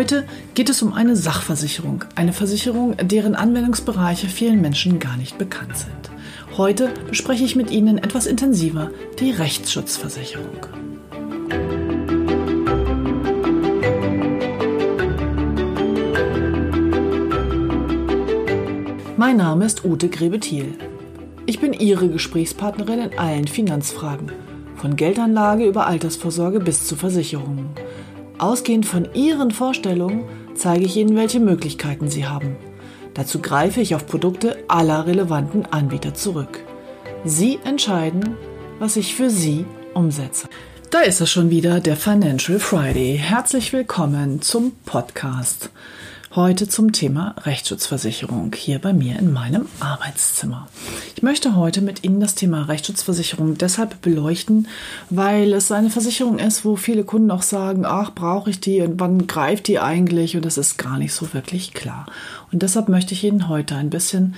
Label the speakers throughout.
Speaker 1: Heute geht es um eine Sachversicherung, eine Versicherung, deren Anwendungsbereiche vielen Menschen gar nicht bekannt sind. Heute bespreche ich mit Ihnen etwas intensiver die Rechtsschutzversicherung. Mein Name ist Ute Grebethiel. Ich bin Ihre Gesprächspartnerin in allen Finanzfragen, von Geldanlage über Altersvorsorge bis zu Versicherungen. Ausgehend von Ihren Vorstellungen zeige ich Ihnen, welche Möglichkeiten Sie haben – Dazu greife ich auf Produkte aller relevanten Anbieter zurück. Sie entscheiden, was ich für Sie umsetze. Da ist es schon wieder, der Financial Friday. Herzlich willkommen zum Podcast. Heute zum Thema Rechtsschutzversicherung hier bei mir in meinem Arbeitszimmer. Ich möchte heute mit Ihnen das Thema Rechtsschutzversicherung deshalb beleuchten, weil es eine Versicherung ist, wo viele Kunden auch sagen, ach, brauche ich die und wann greift die eigentlich? Und das ist gar nicht so wirklich klar. Und deshalb möchte ich Ihnen heute ein bisschen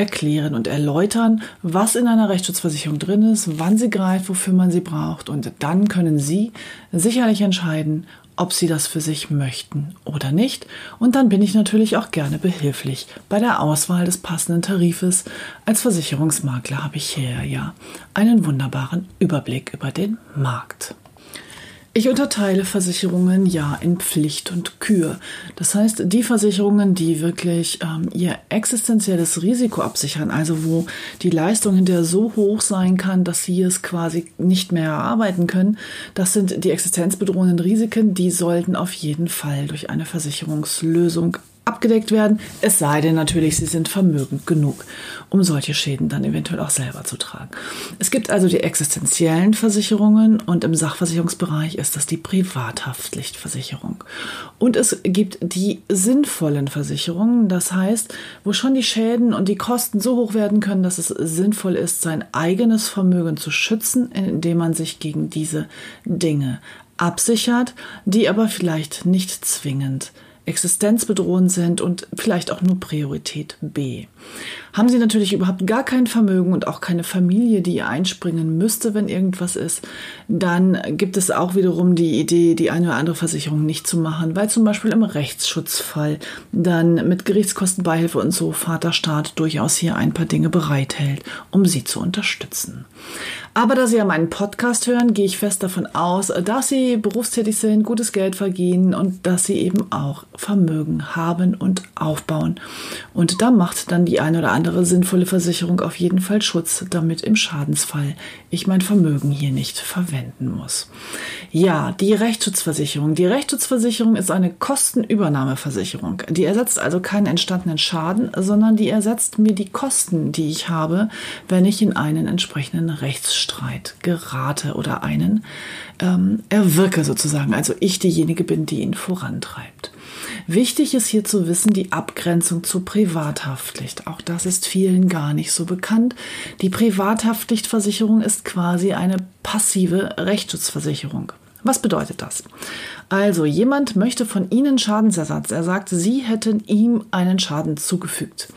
Speaker 1: erklären und erläutern, was in einer Rechtsschutzversicherung drin ist, wann sie greift, wofür man sie braucht. Und dann können Sie sicherlich entscheiden, ob sie das für sich möchten oder nicht. Und dann bin ich natürlich auch gerne behilflich bei der Auswahl des passenden Tarifes. Als Versicherungsmakler habe ich hier ja einen wunderbaren Überblick über den Markt. Ich unterteile Versicherungen ja in Pflicht und Kür. Das heißt, die Versicherungen, die wirklich ähm, ihr existenzielles Risiko absichern, also wo die Leistung hinterher so hoch sein kann, dass sie es quasi nicht mehr erarbeiten können, das sind die existenzbedrohenden Risiken, die sollten auf jeden Fall durch eine Versicherungslösung abgedeckt werden, es sei denn natürlich, sie sind vermögend genug, um solche Schäden dann eventuell auch selber zu tragen. Es gibt also die existenziellen Versicherungen und im Sachversicherungsbereich ist das die Privathaftpflichtversicherung. Und es gibt die sinnvollen Versicherungen, das heißt, wo schon die Schäden und die Kosten so hoch werden können, dass es sinnvoll ist, sein eigenes Vermögen zu schützen, indem man sich gegen diese Dinge absichert, die aber vielleicht nicht zwingend existenzbedrohend sind und vielleicht auch nur Priorität B. Haben Sie natürlich überhaupt gar kein Vermögen und auch keine Familie, die einspringen müsste, wenn irgendwas ist, dann gibt es auch wiederum die Idee, die eine oder andere Versicherung nicht zu machen, weil zum Beispiel im Rechtsschutzfall dann mit Gerichtskostenbeihilfe und so Vaterstaat durchaus hier ein paar Dinge bereithält, um Sie zu unterstützen. Aber da Sie ja meinen Podcast hören, gehe ich fest davon aus, dass Sie berufstätig sind, gutes Geld verdienen und dass Sie eben auch Vermögen haben und aufbauen. Und da macht dann die eine oder andere sinnvolle Versicherung auf jeden Fall Schutz, damit im Schadensfall ich mein Vermögen hier nicht verwenden muss. Ja, die Rechtsschutzversicherung. Die Rechtsschutzversicherung ist eine Kostenübernahmeversicherung. Die ersetzt also keinen entstandenen Schaden, sondern die ersetzt mir die Kosten, die ich habe, wenn ich in einen entsprechenden Rechtsstreit gerate oder einen ähm, erwirke sozusagen. Also ich diejenige bin, die ihn vorantreibt. Wichtig ist hier zu wissen die Abgrenzung zur Privathaftpflicht. Auch das ist vielen gar nicht so bekannt. Die Privathaftpflichtversicherung ist quasi eine passive Rechtsschutzversicherung. Was bedeutet das? Also, jemand möchte von Ihnen Schadensersatz. Er sagt, Sie hätten ihm einen Schaden zugefügt.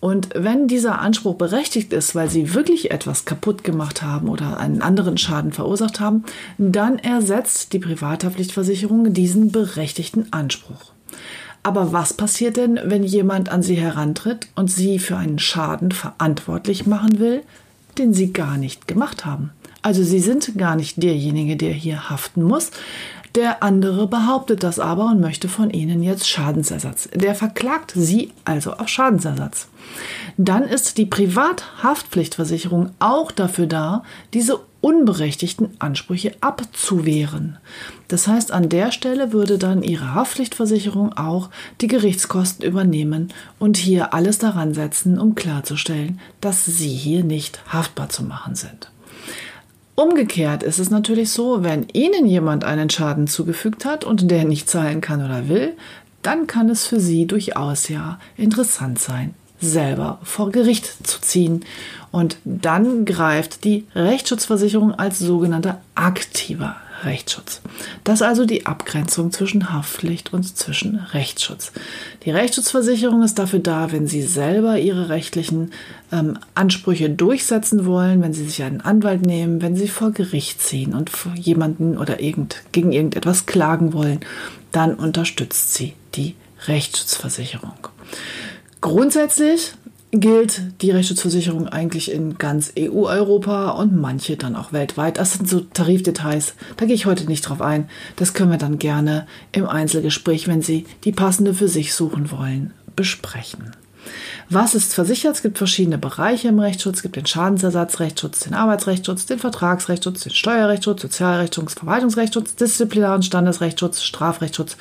Speaker 1: Und wenn dieser Anspruch berechtigt ist, weil sie wirklich etwas kaputt gemacht haben oder einen anderen Schaden verursacht haben, dann ersetzt die Privathaftpflichtversicherung diesen berechtigten Anspruch. Aber was passiert denn, wenn jemand an Sie herantritt und Sie für einen Schaden verantwortlich machen will, den Sie gar nicht gemacht haben? Also Sie sind gar nicht derjenige, der hier haften muss. Der andere behauptet das aber und möchte von Ihnen jetzt Schadensersatz. Der verklagt Sie also auf Schadensersatz. Dann ist die Privathaftpflichtversicherung auch dafür da, diese unberechtigten Ansprüche abzuwehren. Das heißt, an der Stelle würde dann Ihre Haftpflichtversicherung auch die Gerichtskosten übernehmen und hier alles daran setzen, um klarzustellen, dass Sie hier nicht haftbar zu machen sind. Umgekehrt ist es natürlich so, wenn Ihnen jemand einen Schaden zugefügt hat und der nicht zahlen kann oder will, dann kann es für Sie durchaus ja interessant sein, selber vor Gericht zu ziehen. Und dann greift die Rechtsschutzversicherung als sogenannter aktiver Rechtsschutz. Das ist also die Abgrenzung zwischen Haftpflicht und zwischen Rechtsschutz. Die Rechtsschutzversicherung ist dafür da, wenn Sie selber Ihre rechtlichen ähm, Ansprüche durchsetzen wollen, wenn Sie sich einen Anwalt nehmen, wenn Sie vor Gericht ziehen und vor jemanden oder irgend, gegen irgendetwas klagen wollen, dann unterstützt sie die Rechtsschutzversicherung. Grundsätzlich gilt die Rechtsschutzversicherung eigentlich in ganz EU-Europa und manche dann auch weltweit. Das sind so Tarifdetails, da gehe ich heute nicht drauf ein. Das können wir dann gerne im Einzelgespräch, wenn Sie die passende für sich suchen wollen, besprechen. Was ist versichert? Es gibt verschiedene Bereiche im Rechtsschutz. Es gibt den Schadensersatzrechtsschutz, den Arbeitsrechtsschutz, den Vertragsrechtsschutz, den Steuerrechtsschutz, Sozialrechtsschutz, Verwaltungsrechtsschutz, Disziplinar- und Standesrechtsschutz, Strafrechtsschutz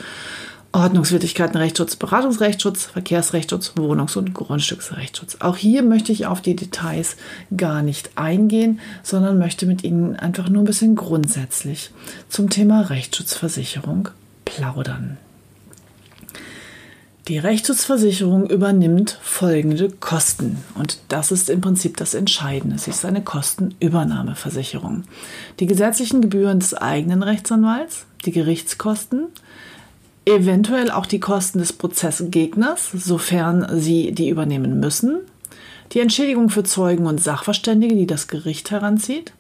Speaker 1: Ordnungswidrigkeitenrechtsschutz, Beratungsrechtsschutz, Verkehrsrechtsschutz, Wohnungs- und Grundstücksrechtsschutz. Auch hier möchte ich auf die Details gar nicht eingehen, sondern möchte mit Ihnen einfach nur ein bisschen grundsätzlich zum Thema Rechtsschutzversicherung plaudern. Die Rechtsschutzversicherung übernimmt folgende Kosten und das ist im Prinzip das Entscheidende. Sie ist eine Kostenübernahmeversicherung. Die gesetzlichen Gebühren des eigenen Rechtsanwalts, die Gerichtskosten, eventuell auch die Kosten des Prozessgegners, sofern sie die übernehmen müssen, die Entschädigung für Zeugen und Sachverständige, die das Gericht heranzieht,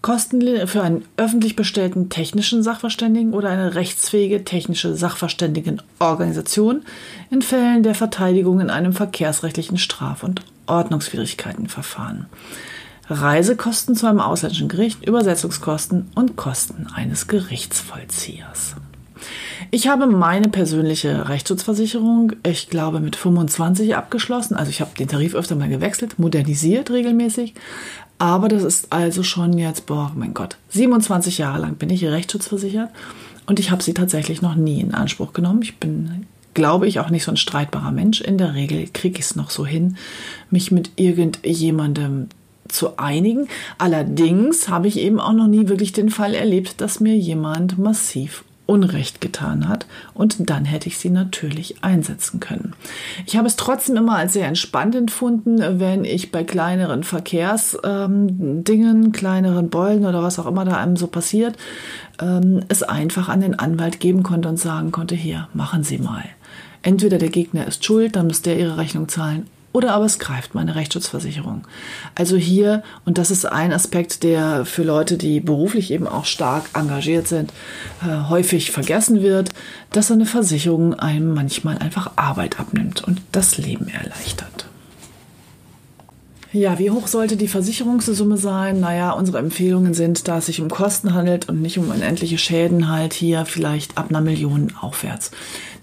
Speaker 1: Kosten für einen öffentlich bestellten technischen Sachverständigen oder eine rechtsfähige technische Sachverständigenorganisation in Fällen der Verteidigung in einem verkehrsrechtlichen Straf- und Ordnungswidrigkeitenverfahren. Reisekosten zu einem ausländischen Gericht, Übersetzungskosten und Kosten eines Gerichtsvollziehers. Ich habe meine persönliche Rechtsschutzversicherung, ich glaube, mit 25 abgeschlossen. Also ich habe den Tarif öfter mal gewechselt, modernisiert regelmäßig. Aber das ist also schon jetzt, boah, mein Gott, 27 Jahre lang bin ich rechtsschutzversichert und ich habe sie tatsächlich noch nie in Anspruch genommen. Ich bin, glaube ich, auch nicht so ein streitbarer Mensch. In der Regel kriege ich es noch so hin, mich mit irgendjemandem zu einigen. Allerdings habe ich eben auch noch nie wirklich den Fall erlebt, dass mir jemand massiv Unrecht getan hat und dann hätte ich sie natürlich einsetzen können. Ich habe es trotzdem immer als sehr entspannt empfunden, wenn ich bei kleineren Verkehrsdingen, ähm, kleineren Beulen oder was auch immer da einem so passiert, ähm, es einfach an den Anwalt geben konnte und sagen konnte, hier, machen Sie mal. Entweder der Gegner ist schuld, dann muss der ihre Rechnung zahlen, oder aber es greift meine Rechtsschutzversicherung. Also hier, und das ist ein Aspekt, der für Leute, die beruflich eben auch stark engagiert sind, äh, häufig vergessen wird, dass eine Versicherung einem manchmal einfach Arbeit abnimmt und das Leben erleichtert. Ja, wie hoch sollte die Versicherungssumme sein? Naja, unsere Empfehlungen sind, da es sich um Kosten handelt und nicht um unendliche Schäden, halt hier vielleicht ab einer Million aufwärts.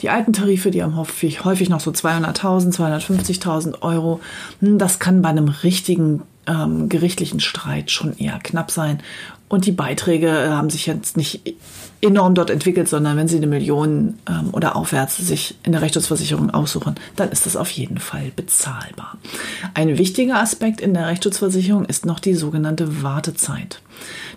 Speaker 1: Die alten Tarife, die haben häufig, häufig noch so 200.000, 250.000 Euro. Hm, das kann bei einem richtigen ähm, gerichtlichen Streit schon eher knapp sein. Und die Beiträge äh, haben sich jetzt nicht enorm dort entwickelt, sondern wenn Sie eine Million ähm, oder aufwärts sich in der Rechtsschutzversicherung aussuchen, dann ist das auf jeden Fall bezahlbar. Ein wichtiger Aspekt in der Rechtsschutzversicherung ist noch die sogenannte Wartezeit.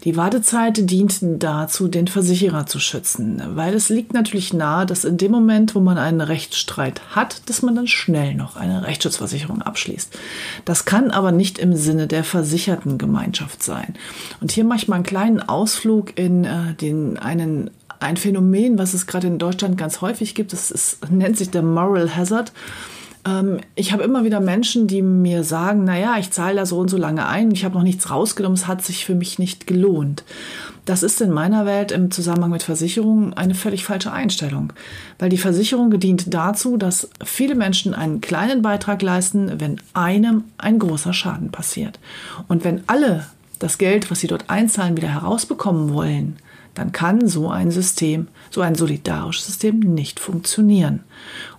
Speaker 1: Die Wartezeit dient dazu, den Versicherer zu schützen, weil es liegt natürlich nahe, dass in dem Moment, wo man einen Rechtsstreit hat, dass man dann schnell noch eine Rechtsschutzversicherung abschließt. Das kann aber nicht im Sinne der versicherten Gemeinschaft sein. Und hier mache ich mal einen kleinen Ausflug in äh, den einen ein Phänomen, was es gerade in Deutschland ganz häufig gibt. Das ist, nennt sich der Moral Hazard. Ähm, ich habe immer wieder Menschen, die mir sagen, naja, ich zahle da so und so lange ein, ich habe noch nichts rausgenommen, es hat sich für mich nicht gelohnt. Das ist in meiner Welt im Zusammenhang mit Versicherungen eine völlig falsche Einstellung, weil die Versicherung dient dazu, dass viele Menschen einen kleinen Beitrag leisten, wenn einem ein großer Schaden passiert. Und wenn alle das Geld, was sie dort einzahlen, wieder herausbekommen wollen, dann kann so ein System, so ein solidarisches System nicht funktionieren.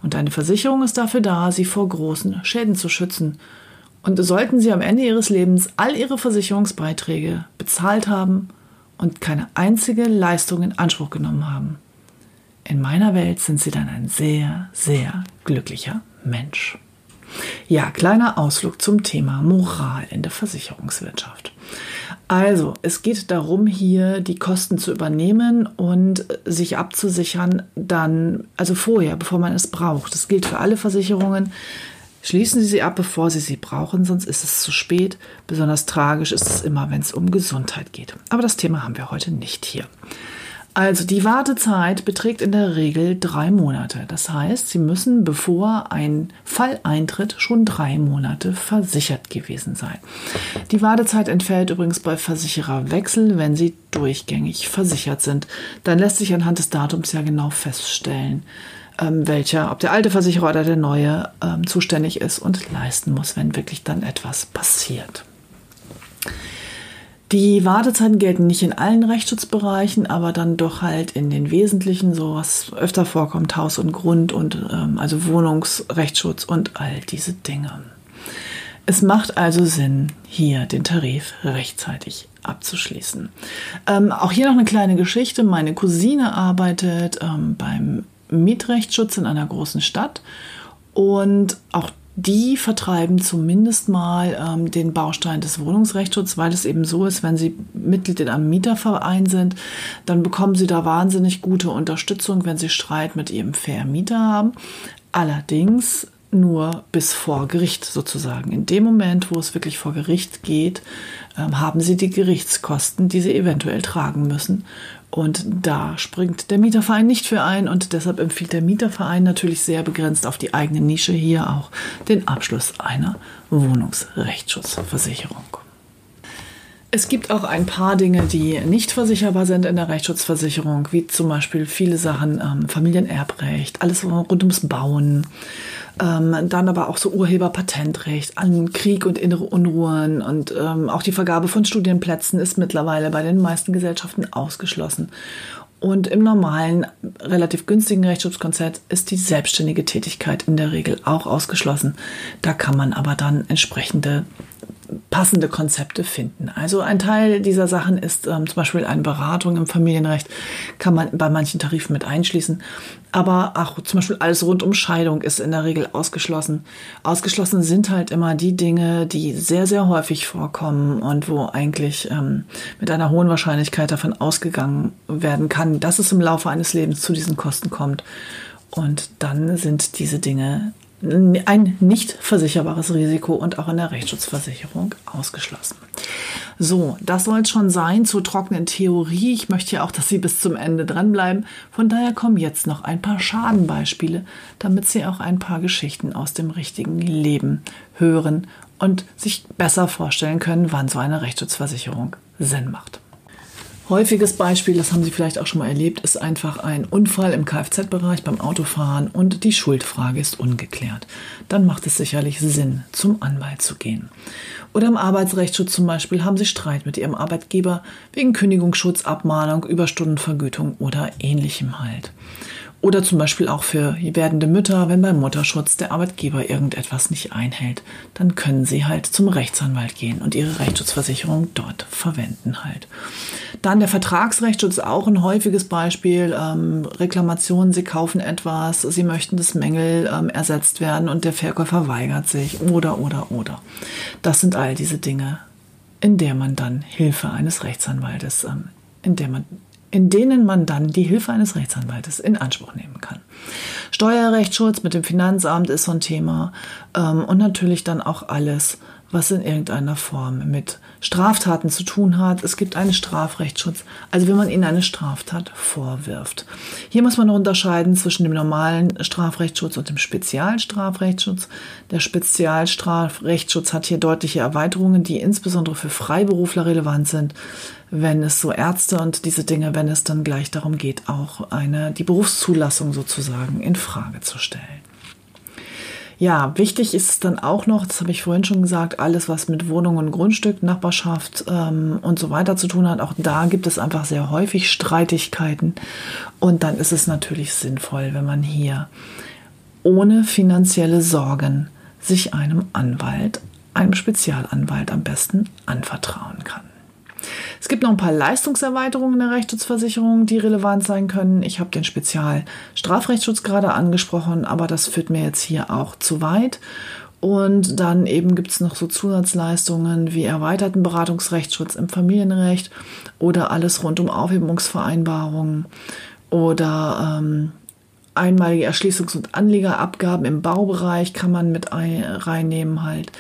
Speaker 1: Und eine Versicherung ist dafür da, sie vor großen Schäden zu schützen. Und sollten Sie am Ende Ihres Lebens all Ihre Versicherungsbeiträge bezahlt haben und keine einzige Leistung in Anspruch genommen haben, in meiner Welt sind Sie dann ein sehr, sehr glücklicher Mensch. Ja, kleiner Ausflug zum Thema Moral in der Versicherungswirtschaft. Also, es geht darum, hier die Kosten zu übernehmen und sich abzusichern, dann, also vorher, bevor man es braucht. Das gilt für alle Versicherungen. Schließen Sie sie ab, bevor Sie sie brauchen, sonst ist es zu spät. Besonders tragisch ist es immer, wenn es um Gesundheit geht. Aber das Thema haben wir heute nicht hier. Also die Wartezeit beträgt in der Regel drei Monate. Das heißt, Sie müssen, bevor ein Fall eintritt, schon drei Monate versichert gewesen sein. Die Wartezeit entfällt übrigens bei Versichererwechsel, wenn Sie durchgängig versichert sind. Dann lässt sich anhand des Datums ja genau feststellen, ähm, welcher, ob der alte Versicherer oder der neue ähm, zuständig ist und leisten muss, wenn wirklich dann etwas passiert. Die Wartezeiten gelten nicht in allen Rechtsschutzbereichen, aber dann doch halt in den wesentlichen, so was öfter vorkommt, Haus und Grund und ähm, also Wohnungsrechtsschutz und all diese Dinge. Es macht also Sinn, hier den Tarif rechtzeitig abzuschließen. Ähm, auch hier noch eine kleine Geschichte. Meine Cousine arbeitet ähm, beim Mietrechtsschutz in einer großen Stadt und auch die vertreiben zumindest mal ähm, den Baustein des Wohnungsrechtsschutzes, weil es eben so ist, wenn sie Mitglied in einem Mieterverein sind, dann bekommen sie da wahnsinnig gute Unterstützung, wenn sie Streit mit ihrem Vermieter haben. Allerdings nur bis vor Gericht sozusagen. In dem Moment, wo es wirklich vor Gericht geht, ähm, haben sie die Gerichtskosten, die sie eventuell tragen müssen. Und da springt der Mieterverein nicht für ein und deshalb empfiehlt der Mieterverein natürlich sehr begrenzt auf die eigene Nische hier auch den Abschluss einer Wohnungsrechtsschutzversicherung. Es gibt auch ein paar Dinge, die nicht versicherbar sind in der Rechtsschutzversicherung, wie zum Beispiel viele Sachen, ähm, Familienerbrecht, alles rund ums Bauen, ähm, dann aber auch so Urheberpatentrecht an Krieg und innere Unruhen und ähm, auch die Vergabe von Studienplätzen ist mittlerweile bei den meisten Gesellschaften ausgeschlossen. Und im normalen, relativ günstigen Rechtsschutzkonzert ist die selbstständige Tätigkeit in der Regel auch ausgeschlossen. Da kann man aber dann entsprechende passende Konzepte finden. Also ein Teil dieser Sachen ist ähm, zum Beispiel eine Beratung im Familienrecht, kann man bei manchen Tarifen mit einschließen. Aber auch zum Beispiel alles rund um Scheidung ist in der Regel ausgeschlossen. Ausgeschlossen sind halt immer die Dinge, die sehr, sehr häufig vorkommen und wo eigentlich ähm, mit einer hohen Wahrscheinlichkeit davon ausgegangen werden kann, dass es im Laufe eines Lebens zu diesen Kosten kommt. Und dann sind diese Dinge ein nicht versicherbares Risiko und auch in der Rechtsschutzversicherung ausgeschlossen. So, das soll es schon sein zur trockenen Theorie. Ich möchte ja auch, dass Sie bis zum Ende dranbleiben. Von daher kommen jetzt noch ein paar Schadenbeispiele, damit Sie auch ein paar Geschichten aus dem richtigen Leben hören und sich besser vorstellen können, wann so eine Rechtsschutzversicherung Sinn macht. Häufiges Beispiel, das haben Sie vielleicht auch schon mal erlebt, ist einfach ein Unfall im Kfz-Bereich beim Autofahren und die Schuldfrage ist ungeklärt. Dann macht es sicherlich Sinn, zum Anwalt zu gehen. Oder im Arbeitsrechtsschutz zum Beispiel haben Sie Streit mit Ihrem Arbeitgeber wegen Kündigungsschutz, Abmahnung, Überstundenvergütung oder ähnlichem halt. Oder zum Beispiel auch für werdende Mütter, wenn beim Mutterschutz der Arbeitgeber irgendetwas nicht einhält, dann können sie halt zum Rechtsanwalt gehen und ihre Rechtsschutzversicherung dort verwenden halt. Dann der Vertragsrechtsschutz, auch ein häufiges Beispiel. Ähm, Reklamationen, sie kaufen etwas, sie möchten, dass Mängel ähm, ersetzt werden und der Verkäufer weigert sich oder, oder, oder. Das sind all diese Dinge, in der man dann Hilfe eines Rechtsanwaltes, ähm, in der man in denen man dann die Hilfe eines Rechtsanwaltes in Anspruch nehmen kann. Steuerrechtsschutz mit dem Finanzamt ist so ein Thema ähm, und natürlich dann auch alles, was in irgendeiner Form mit Straftaten zu tun hat. Es gibt einen Strafrechtsschutz, also wenn man ihnen eine Straftat vorwirft. Hier muss man noch unterscheiden zwischen dem normalen Strafrechtsschutz und dem Spezialstrafrechtsschutz. Der Spezialstrafrechtsschutz hat hier deutliche Erweiterungen, die insbesondere für Freiberufler relevant sind, wenn es so Ärzte und diese Dinge, wenn es dann gleich darum geht, auch eine, die Berufszulassung sozusagen in Frage zu stellen. Ja, wichtig ist dann auch noch, das habe ich vorhin schon gesagt, alles, was mit Wohnung und Grundstück, Nachbarschaft ähm, und so weiter zu tun hat. Auch da gibt es einfach sehr häufig Streitigkeiten. Und dann ist es natürlich sinnvoll, wenn man hier ohne finanzielle Sorgen sich einem Anwalt, einem Spezialanwalt am besten. Es gibt noch ein paar Leistungserweiterungen in der Rechtsschutzversicherung, die relevant sein können. Ich habe den Spezialstrafrechtsschutz gerade angesprochen, aber das führt mir jetzt hier auch zu weit. Und dann eben gibt es noch so Zusatzleistungen wie erweiterten Beratungsrechtsschutz im Familienrecht oder alles rund um Aufhebungsvereinbarungen oder ähm, einmalige Erschließungs- und Anlegerabgaben im Baubereich kann man mit reinnehmen halt.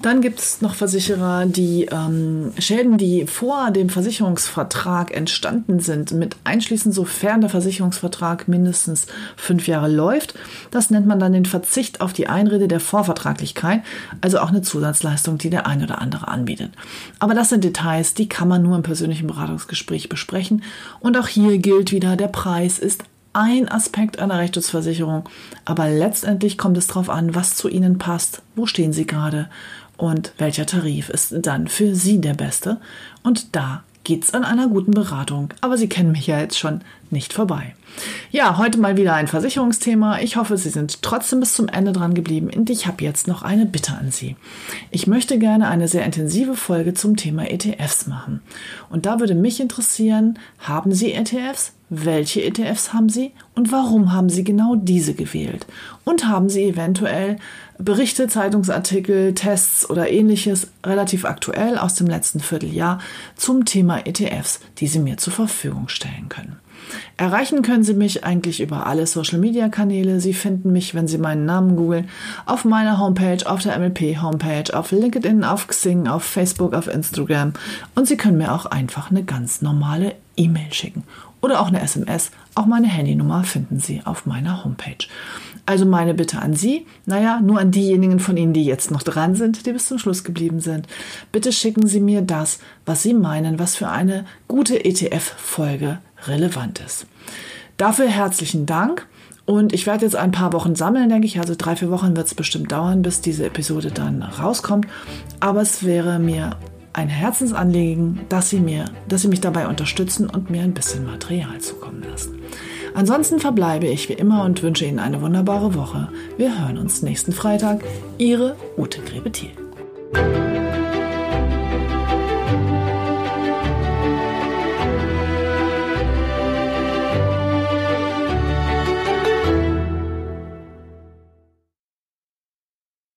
Speaker 1: Dann gibt es noch Versicherer, die ähm, Schäden, die vor dem Versicherungsvertrag entstanden sind, mit einschließen, sofern der Versicherungsvertrag mindestens fünf Jahre läuft. Das nennt man dann den Verzicht auf die Einrede der Vorvertraglichkeit, also auch eine Zusatzleistung, die der ein oder andere anbietet. Aber das sind Details, die kann man nur im persönlichen Beratungsgespräch besprechen. Und auch hier gilt wieder, der Preis ist ein Aspekt einer Rechtsschutzversicherung, aber letztendlich kommt es darauf an, was zu Ihnen passt, wo stehen Sie gerade und welcher Tarif ist dann für Sie der beste. Und da geht es an einer guten Beratung. Aber Sie kennen mich ja jetzt schon nicht vorbei. Ja, heute mal wieder ein Versicherungsthema. Ich hoffe, Sie sind trotzdem bis zum Ende dran geblieben und ich habe jetzt noch eine Bitte an Sie. Ich möchte gerne eine sehr intensive Folge zum Thema ETFs machen. Und da würde mich interessieren, haben Sie ETFs? Welche ETFs haben Sie und warum haben Sie genau diese gewählt? Und haben Sie eventuell Berichte, Zeitungsartikel, Tests oder ähnliches relativ aktuell aus dem letzten Vierteljahr zum Thema ETFs, die Sie mir zur Verfügung stellen können? Erreichen können Sie mich eigentlich über alle Social-Media-Kanäle. Sie finden mich, wenn Sie meinen Namen googeln, auf meiner Homepage, auf der MLP-Homepage, auf LinkedIn, auf Xing, auf Facebook, auf Instagram. Und Sie können mir auch einfach eine ganz normale E-Mail schicken oder auch eine SMS. Auch meine Handynummer finden Sie auf meiner Homepage. Also meine Bitte an Sie, naja, nur an diejenigen von Ihnen, die jetzt noch dran sind, die bis zum Schluss geblieben sind. Bitte schicken Sie mir das, was Sie meinen, was für eine gute ETF-Folge relevant ist. Dafür herzlichen Dank. Und ich werde jetzt ein paar Wochen sammeln, denke ich. Also drei, vier Wochen wird es bestimmt dauern, bis diese Episode dann rauskommt. Aber es wäre mir ein Herzensanliegen, dass Sie mir, dass Sie mich dabei unterstützen und mir ein bisschen Material zukommen lassen. Ansonsten verbleibe ich wie immer und wünsche Ihnen eine wunderbare Woche. Wir hören uns nächsten Freitag. Ihre Ute Grebethiel.